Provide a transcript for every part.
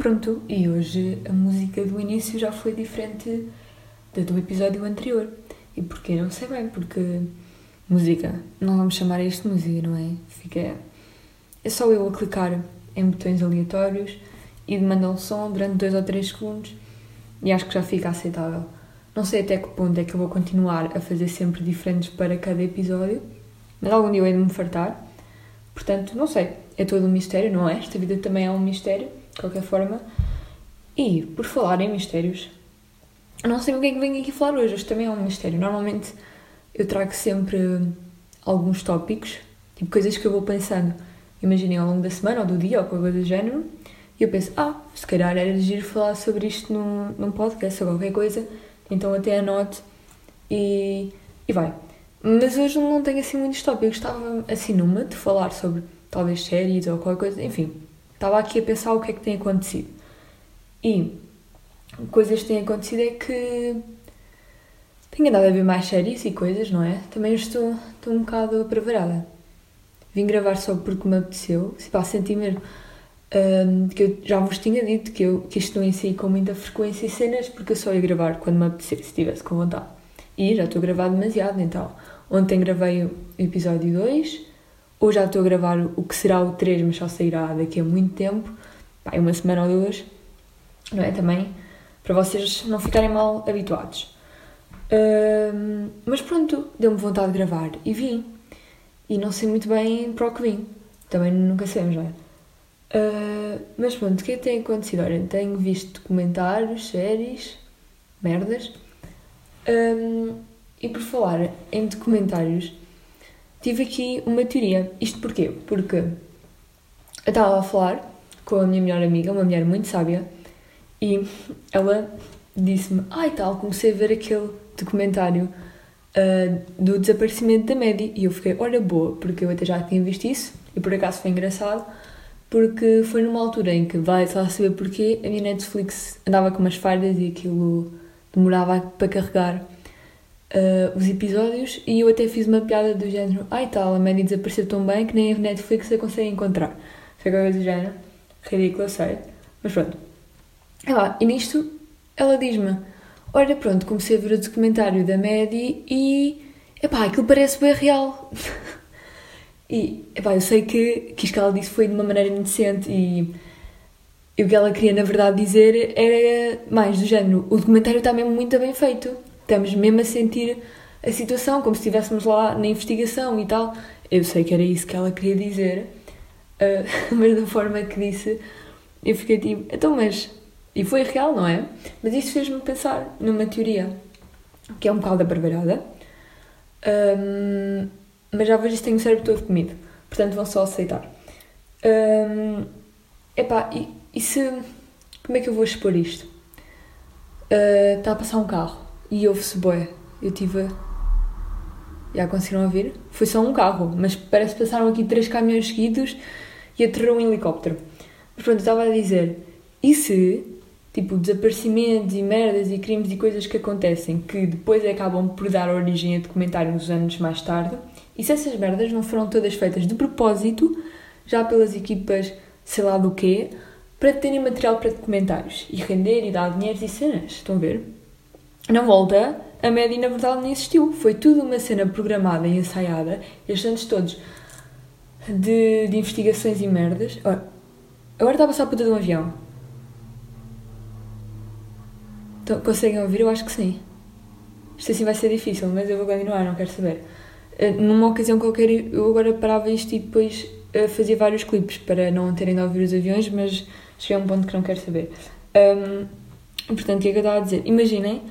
Pronto, e hoje a música do início já foi diferente da do episódio anterior. E porquê? Não sei bem, porque música, não vamos chamar isto de música, não é? Fica. É só eu a clicar em botões aleatórios e mandar um som durante 2 ou 3 segundos e acho que já fica aceitável. Não sei até que ponto é que eu vou continuar a fazer sempre diferentes para cada episódio, mas algum dia eu hei de me fartar. Portanto, não sei. É todo um mistério, não é? Esta vida também é um mistério, de qualquer forma. E, por falar em mistérios, não sei o que é que venho aqui falar hoje. Hoje também é um mistério. Normalmente eu trago sempre alguns tópicos, tipo coisas que eu vou pensando. Imaginem ao longo da semana ou do dia ou coisa do género. E eu penso, ah, se calhar era giro falar sobre isto num, num podcast ou qualquer coisa. Então até anote e, e vai. Mas hoje não tenho assim muitos tópicos. Estava assim numa de falar sobre talvez séries ou qualquer coisa. Enfim, estava aqui a pensar o que é que tem acontecido. E coisas que têm acontecido é que tenho andado a ver mais séries e coisas, não é? Também estou, estou um bocado preparada. Vim gravar só porque me apeteceu. Se pá, senti mesmo um, que eu já vos tinha dito que, eu, que isto não em si com muita frequência e cenas porque eu só ia gravar quando me apetecesse, se estivesse com vontade. E já estou a gravar demasiado, então. Ontem gravei o episódio 2, hoje já estou a gravar o que será o 3, mas só sairá daqui a muito tempo, pá, uma semana ou duas, não é? Também, para vocês não ficarem mal habituados. Mas pronto, deu-me vontade de gravar e vim. E não sei muito bem para o que vim. Também nunca sabemos, não é? Uh, mas pronto, o que é que tem acontecido? Olha, tenho visto documentários, séries, merdas. Um, e por falar em documentários, tive aqui uma teoria. Isto porquê? Porque eu estava a falar com a minha melhor amiga, uma mulher muito sábia, e ela disse-me: Ai ah, tal, comecei a ver aquele documentário uh, do desaparecimento da Maddie. E eu fiquei: Olha, boa, porque eu até já tinha visto isso, e por acaso foi engraçado, porque foi numa altura em que, vai só saber porquê, a minha Netflix andava com umas falhas e aquilo demorava para carregar uh, os episódios e eu até fiz uma piada do género ai tal, a Maddie desapareceu tão bem que nem a Netflix a consegue encontrar. Foi coisa do género. Ridículo, sei. Mas pronto. É lá, e nisto ela diz-me olha pronto, comecei a ver o documentário da Maddie e epá, aquilo parece bem real. e epá, eu sei que, que isto que ela disse foi de uma maneira inocente e e o que ela queria, na verdade, dizer era mais do género: o documentário está mesmo muito bem feito. Estamos mesmo a sentir a situação, como se estivéssemos lá na investigação e tal. Eu sei que era isso que ela queria dizer, uh, mas da forma que disse, eu fiquei tipo: então, mas. E foi real, não é? Mas isso fez-me pensar numa teoria que é um bocado abarbarada, um, mas já vejo que tenho o cérebro todo comido, portanto vão só aceitar. Um, epá, e e se. Como é que eu vou expor isto? Está uh, a passar um carro e ouve-se boé. Eu tive. Já conseguiram ouvir? Foi só um carro, mas parece que passaram aqui três caminhões seguidos e aterrou um helicóptero. Mas pronto, estava a dizer. E se, tipo, desaparecimentos e merdas e crimes e coisas que acontecem que depois acabam por dar origem a documentários anos mais tarde, e se essas merdas não foram todas feitas de propósito, já pelas equipas, sei lá do quê, para terem material para documentários e render e dar dinheiros e cenas. Estão a ver? Na volta, a média na verdade nem existiu. Foi tudo uma cena programada e ensaiada. Estes anos todos de, de investigações e merdas. Ora, agora está a passar a puta de um avião. Então, conseguem ouvir? Eu acho que sim. Isto assim vai ser difícil, mas eu vou continuar, não quero saber. Eh, numa ocasião qualquer, eu agora parava isto e depois eh, fazia vários clipes para não terem de ouvir os aviões, mas cheguei a um ponto que não quero saber. Um, portanto, o que é que eu estava a dizer? Imaginem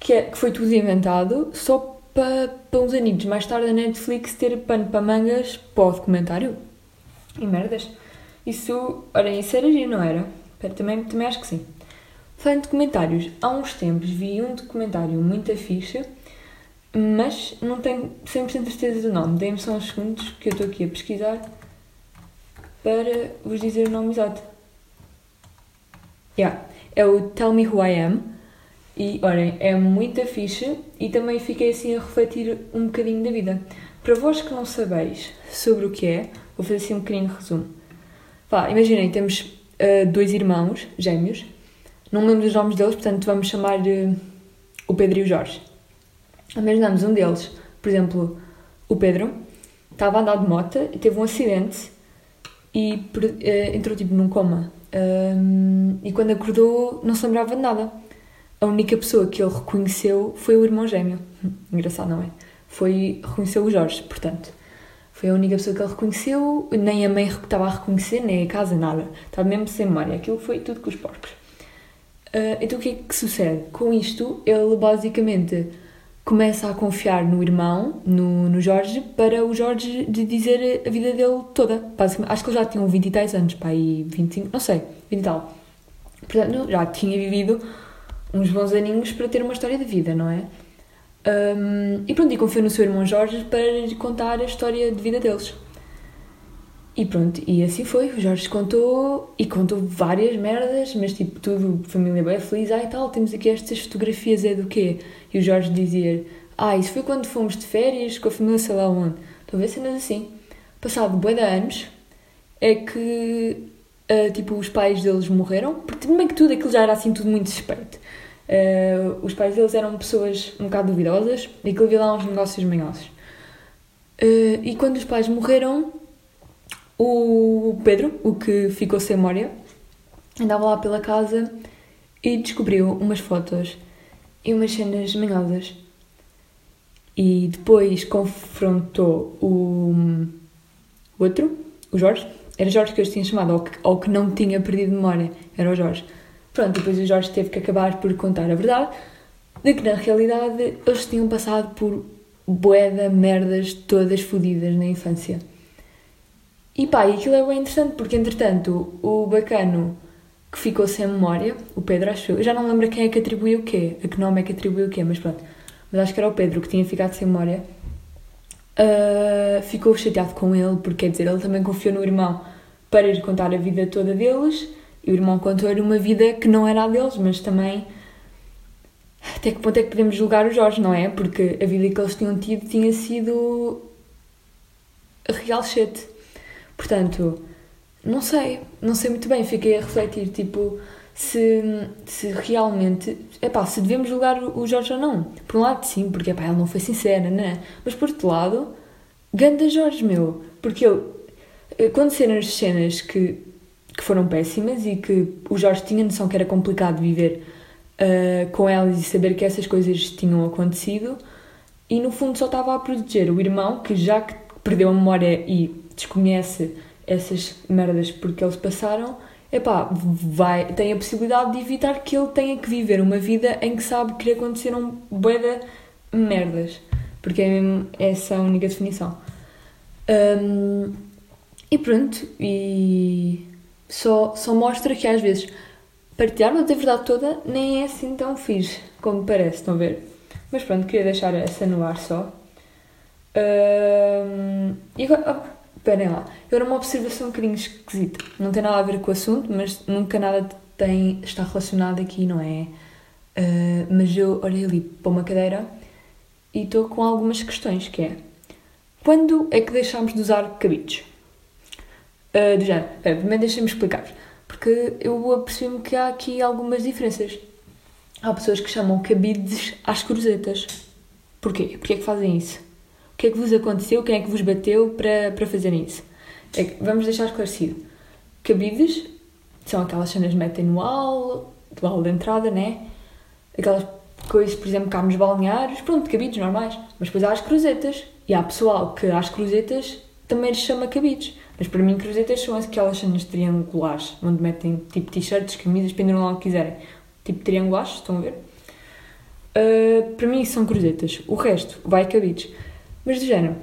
que, é, que foi tudo inventado só para, uns anitos mais tarde a Netflix ter pano para mangas para o documentário. E merdas. Isso, ora, isso era giro, não era? Também, também acho que sim. Falando de documentários, há uns tempos vi um documentário muito fixe, mas não tenho 100% certeza do nome. Dê-me só uns segundos que eu estou aqui a pesquisar para vos dizer o nome exato. Yeah. É o Tell Me Who I Am. E olhem, é muito fixe e também fiquei assim a refletir um bocadinho da vida. Para vós que não sabeis sobre o que é, vou fazer assim um pequenino resumo. Pá, imaginem, temos uh, dois irmãos gêmeos. Não me lembro dos nomes deles, portanto vamos chamar uh, o Pedro e o Jorge. Imaginamos um deles, por exemplo, o Pedro, estava a andar de moto e teve um acidente e uh, entrou tipo num coma. E quando acordou não se lembrava de nada. A única pessoa que ele reconheceu foi o irmão gêmeo. Engraçado, não é? Foi, reconheceu o Jorge, portanto. Foi a única pessoa que ele reconheceu, nem a mãe estava a reconhecer, nem a casa, nada. Estava mesmo sem memória. Aquilo foi tudo com os porcos. Uh, então o que é que sucede? Com isto, ele basicamente começa a confiar no irmão, no, no Jorge, para o Jorge de dizer a vida dele toda. Basicamente, acho que ele já tinha 20 e anos, pá, e 25, não sei, 20 e tal. Portanto, já tinha vivido uns bons aninhos para ter uma história de vida, não é? Um, e pronto, e confiou no seu irmão Jorge para lhe contar a história de vida deles. E pronto, e assim foi. O Jorge contou e contou várias merdas, mas tipo, tudo, família bem feliz. Ah, e tal, temos aqui estas fotografias, é do quê? E o Jorge dizia: Ah, isso foi quando fomos de férias com a família, sei lá onde. Estou a ver cenas assim. Passado bué de anos, é que, uh, tipo, os pais deles morreram, porque também que tudo aquilo já era assim, tudo muito suspeito. Uh, os pais deles eram pessoas um bocado duvidosas e que havia lá uns negócios manhosos. Uh, e quando os pais morreram, o Pedro, o que ficou sem memória, andava lá pela casa e descobriu umas fotos e umas cenas manhosas. E depois confrontou o outro, o Jorge. Era Jorge que eu tinha chamado, ou que, ou que não tinha perdido memória. Era o Jorge. Pronto, depois o Jorge teve que acabar por contar a verdade de que na realidade eles tinham passado por boeda merdas todas fodidas na infância. E pá, aquilo é bem interessante porque entretanto o bacano que ficou sem memória, o Pedro acho eu, já não lembro quem é que atribuiu o quê, a que nome é que atribuiu o quê, mas pronto, mas acho que era o Pedro que tinha ficado sem memória, uh, ficou chateado com ele porque quer dizer, ele também confiou no irmão para lhe contar a vida toda deles e o irmão contou-lhe uma vida que não era a deles, mas também. Até que ponto é que podemos julgar o Jorge, não é? Porque a vida que eles tinham tido tinha sido. real shit. Portanto, não sei, não sei muito bem. Fiquei a refletir, tipo, se, se realmente. Epá, se devemos julgar o Jorge ou não. Por um lado, sim, porque epá, ele não foi sincero, não é? Mas por outro lado, ganda Jorge, meu. Porque ele. Quando cenas cenas que que foram péssimas e que o Jorge tinha noção que era complicado viver uh, com elas e saber que essas coisas tinham acontecido e no fundo só estava a proteger o irmão que já que perdeu a memória e desconhece essas merdas porque eles passaram, epá, vai, tem a possibilidade de evitar que ele tenha que viver uma vida em que sabe que lhe aconteceram boeda merdas. Porque é mesmo essa a única definição. Um, e pronto, e só, só mostra que às vezes partilhar uma verdade toda nem é assim tão fixe como parece, estão a ver? Mas pronto, queria deixar essa no ar só. Uh, e agora, oh, lá, era uma observação um bocadinho esquisita. Não tem nada a ver com o assunto, mas nunca nada tem, está relacionado aqui, não é? Uh, mas eu olhei ali para uma cadeira e estou com algumas questões, que é... Quando é que deixámos de usar cabides? Uh, do género. Uh, primeiro deixem-me explicar. Porque eu apercebi-me que há aqui algumas diferenças. Há pessoas que chamam cabides às cruzetas. Porquê? Porquê é que fazem isso? O que é que vos aconteceu? Quem é que vos bateu para, para fazerem isso? É que, vamos deixar esclarecido. Cabides são aquelas cenas que metem no hall, do hall de entrada, né? Aquelas coisas, por exemplo, cá nos balneários, pronto, cabides normais. Mas depois há as cruzetas. E há pessoal que às cruzetas também lhes chama cabides. Mas para mim, cruzetas são aquelas cenas triangulares, onde metem tipo t-shirts, camisas, penduram lá o que quiserem. Tipo triangulares, estão a ver? Uh, para mim, são cruzetas. O resto vai cabides. Mas do género,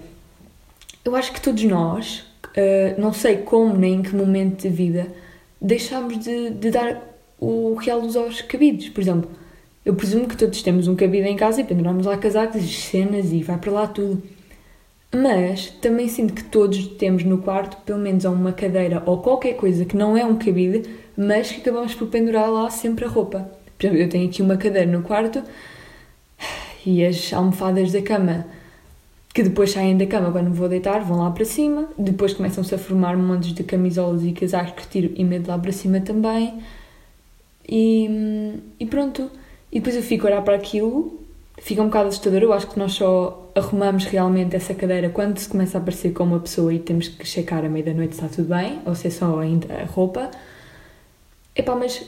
eu acho que todos nós, uh, não sei como nem em que momento da vida, deixámos de, de dar o real dos aos cabides. Por exemplo, eu presumo que todos temos um cabide em casa e penduramos lá casacos, cenas e vai para lá tudo. Mas também sinto que todos temos no quarto pelo menos uma cadeira ou qualquer coisa que não é um cabide, mas que acabamos por pendurar lá sempre a roupa. Por exemplo, eu tenho aqui uma cadeira no quarto e as almofadas da cama que depois saem da cama quando vou deitar, vão lá para cima, depois começam-se a formar montes de camisolas e casacos que tiro e medo lá para cima também. E, e pronto. E depois eu fico a olhar para aquilo, fica um bocado assustador. Eu acho que nós só arrumamos realmente essa cadeira quando se começa a aparecer com uma pessoa e temos que checar à meia da noite se está tudo bem, ou se é só ainda a roupa. Epá, mas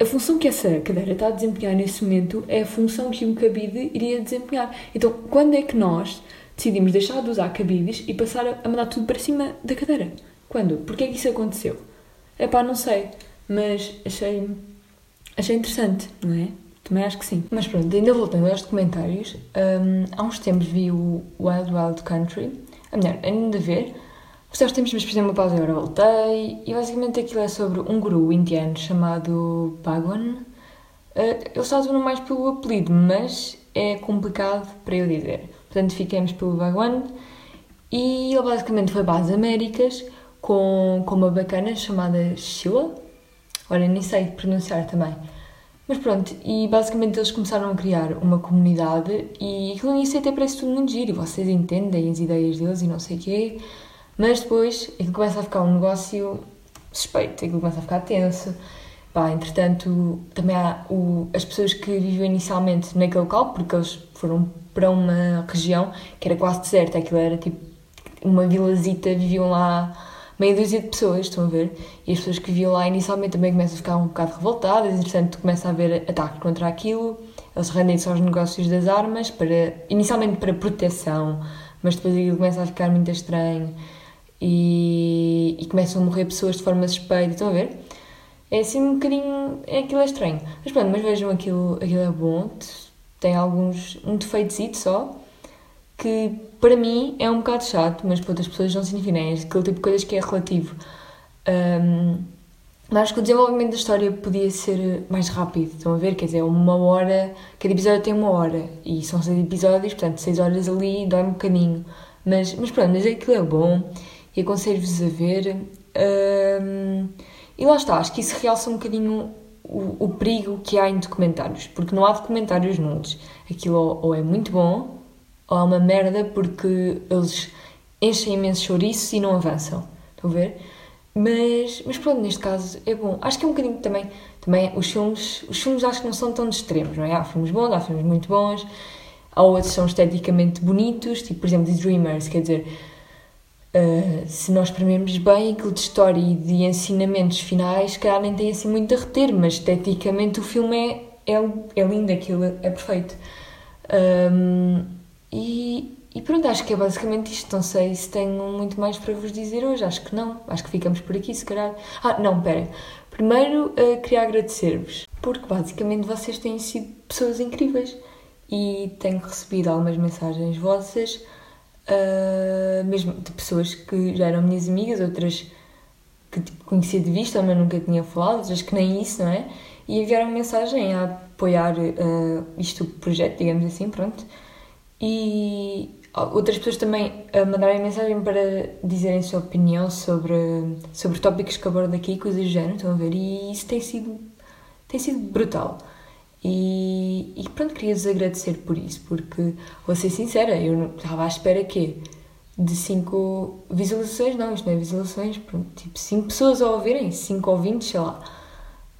a, função que essa cadeira está a desempenhar nesse momento é a função que um cabide iria desempenhar. Então, quando é que nós decidimos deixar de usar cabides e passar a, a mandar tudo para cima da cadeira? Quando? Porquê é que isso aconteceu? Epá, não sei, mas achei, achei interessante, não é? Também acho que sim. Mas pronto, ainda voltando aos documentários, um, há uns tempos vi o Wild Wild Country, a melhor, ainda ver, por certos tempos, mas fiz uma pausa e agora voltei. E basicamente aquilo é sobre um guru indiano chamado Bhagwan. Uh, ele está a mais pelo apelido, mas é complicado para eu dizer. Portanto, fiquemos pelo Bhagwan. E ele basicamente foi para as Américas com, com uma bacana chamada Sheila. Olha, nem sei pronunciar também. Mas pronto, e basicamente eles começaram a criar uma comunidade e aquilo no início até parece tudo muito giro vocês entendem as ideias deles e não sei o quê. Mas depois aquilo começa a ficar um negócio suspeito, aquilo começa a ficar tenso. Pá, entretanto, também há o, as pessoas que viviam inicialmente naquele local, porque eles foram para uma região que era quase deserta, aquilo era tipo uma vilazita, viviam lá meia dúzia de pessoas, estão a ver? E as pessoas que viviam lá inicialmente também começam a ficar um bocado revoltadas, entretanto começa a haver ataque contra aquilo, eles rendem-se aos negócios das armas, para, inicialmente para proteção, mas depois aquilo começa a ficar muito estranho e, e começam a morrer pessoas de forma suspeita, estão a ver? É assim um bocadinho. É aquilo é estranho. Mas pronto, mas vejam aquilo, aquilo é bom, tem alguns. um defeito só, que para mim é um bocado chato, mas para outras pessoas não significa, é aquele tipo de coisas que é relativo. Um, mas acho que o desenvolvimento da história podia ser mais rápido, estão a ver? Quer dizer, uma hora, cada episódio tem uma hora, e são seis episódios, portanto, seis horas ali dói um bocadinho. Mas, mas pronto, mas aquilo é bom e aconselho-vos a ver. Um, e lá está, acho que isso realça um bocadinho o, o, perigo que há em documentários, porque não há documentários nulos. Aquilo ou, é muito bom ou é uma merda porque eles enchem imenso chouriço e não avançam. Estão a ver? Mas, mas pronto, neste caso é bom. Acho que é um bocadinho também. Também os filmes, os filmes acho que não são tão extremos, não é? Há filmes bons, há filmes muito bons, há outros que são esteticamente bonitos, tipo, por exemplo, The Dreamers, quer dizer Uh, se nós espremermos bem aquilo de história e de ensinamentos finais, calhar nem tem assim muito a reter, mas esteticamente o filme é, é, é lindo, aquilo é perfeito. Um, e, e pronto, acho que é basicamente isto. Não sei se tenho muito mais para vos dizer hoje, acho que não. Acho que ficamos por aqui, se calhar. Ah, não, pera. Primeiro, uh, queria agradecer-vos, porque basicamente vocês têm sido pessoas incríveis e tenho recebido algumas mensagens vossas uh, mesmo de pessoas que já eram minhas amigas, outras que tipo, conhecia de vista, mas nunca tinha falado, outras que nem isso, não é? E enviaram mensagem a apoiar uh, isto, o projeto, digamos assim, pronto. E outras pessoas também a mandarem mensagem para dizerem sua opinião sobre, sobre tópicos que abordo aqui, coisas do género, estão a ver? E isso tem sido, tem sido brutal. E, e pronto, queria-vos agradecer por isso, porque, vou ser sincera, eu estava à espera que de 5 visualizações, não, isto não é visualizações, pronto, tipo 5 pessoas a ouvirem, 5 ouvintes, sei lá,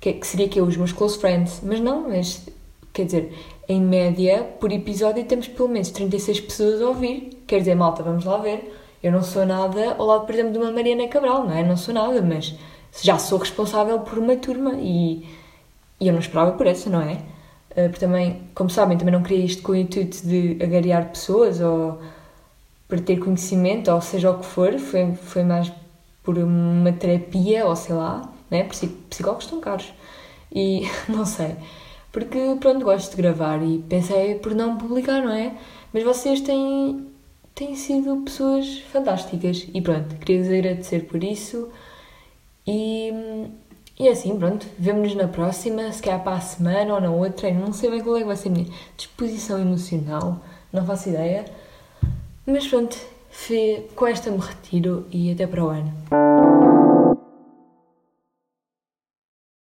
que, que seria que eu, os meus close friends, mas não, mas quer dizer, em média, por episódio temos pelo menos 36 pessoas a ouvir, quer dizer, malta, vamos lá ver, eu não sou nada ao lado, por exemplo, de uma Mariana Cabral, não é? Não sou nada, mas já sou responsável por uma turma e, e eu não esperava por essa, não é? Eh, porque também, como sabem, também não criei isto com o intuito de agariar pessoas ou para ter conhecimento, ou seja o que for, foi, foi mais por uma terapia, ou sei lá, né? psicólogos estão caros. E não sei, porque pronto, gosto de gravar e pensei por não publicar, não é? Mas vocês têm, têm sido pessoas fantásticas e pronto, queria-vos agradecer por isso e e é assim, pronto, vemo-nos na próxima, se calhar para a semana ou na outra, não sei bem qual é que vai ser a minha disposição emocional, não faço ideia. Mas pronto, com esta me retiro e até para o ano.